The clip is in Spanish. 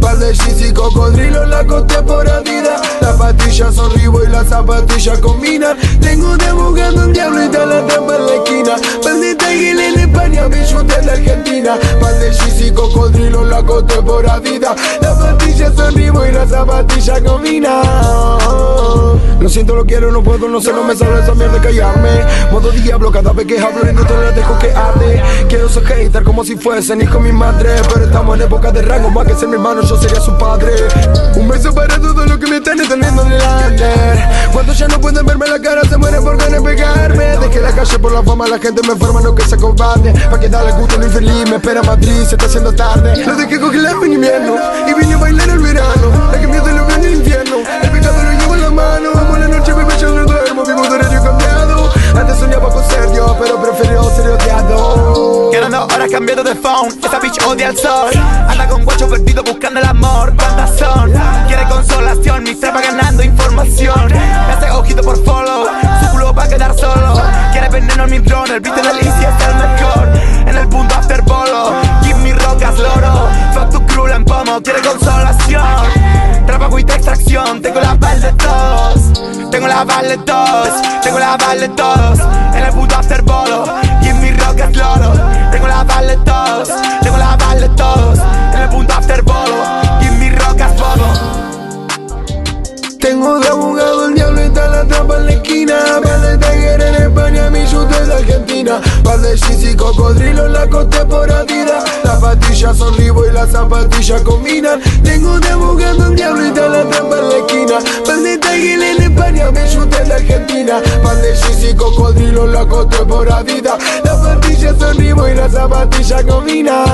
Par de jeans y cocodrilo la contemporaneidad Las patillas son ribo y las zapatillas combinan. Tengo de buscando un diablo y te la trampa en la esquina. De Tiger en España, Bichute en Argentina. Par de jeans y cocodrilo la contemporaneidad Las patillas son ribo y las zapatillas combinan siento, lo quiero, no puedo, no sé, no me sale esa mierda callarme. Modo diablo cada vez que hablo y no la dejo que arde. Quiero ser hater como si fuesen hijo mi madre Pero estamos en época de rango, más que ser mi hermano yo sería su padre. Un beso para todo lo que me están entendiendo en el under. Cuando ya no pueden verme la cara se mueren por ganas de pegarme. Dejé la calle por la fama, la gente me enferma, no que se cobarde Pa' que darle gusto lo infeliz, me espera Madrid, se está haciendo tarde. Lo dejé congelado en invierno y vine a bailar el Quedando horas cambiando de phone. Esa bitch odia el sol. Anda con guacho perdido buscando el amor. ¿Cuántas son? Quiere consolación. Mi trapa ganando información. Me hace ojito por follow. Su culo va a quedar solo. Quiere veneno en mi drone El beat de delicia es el mejor. En el punto after bolo. Give me rocas loro. Fuck tu en pomo. Quiere consolación. Trabajo y extracción. Tengo la bal de todos. Tengo la bal de todos. Tengo la bal de todos en la esquina Par de Tiger en España, mi chute de Argentina. Par de y cocodrilo en la contemporaneidad Las patillas son ribo y las zapatillas combinan. Tengo de abogado el diablo y está la trampa en la esquina. Par de Tiger en España, mi chute de Argentina. Par de y cocodrilo en la contemporaneidad Las patillas son ribo y las zapatillas combinan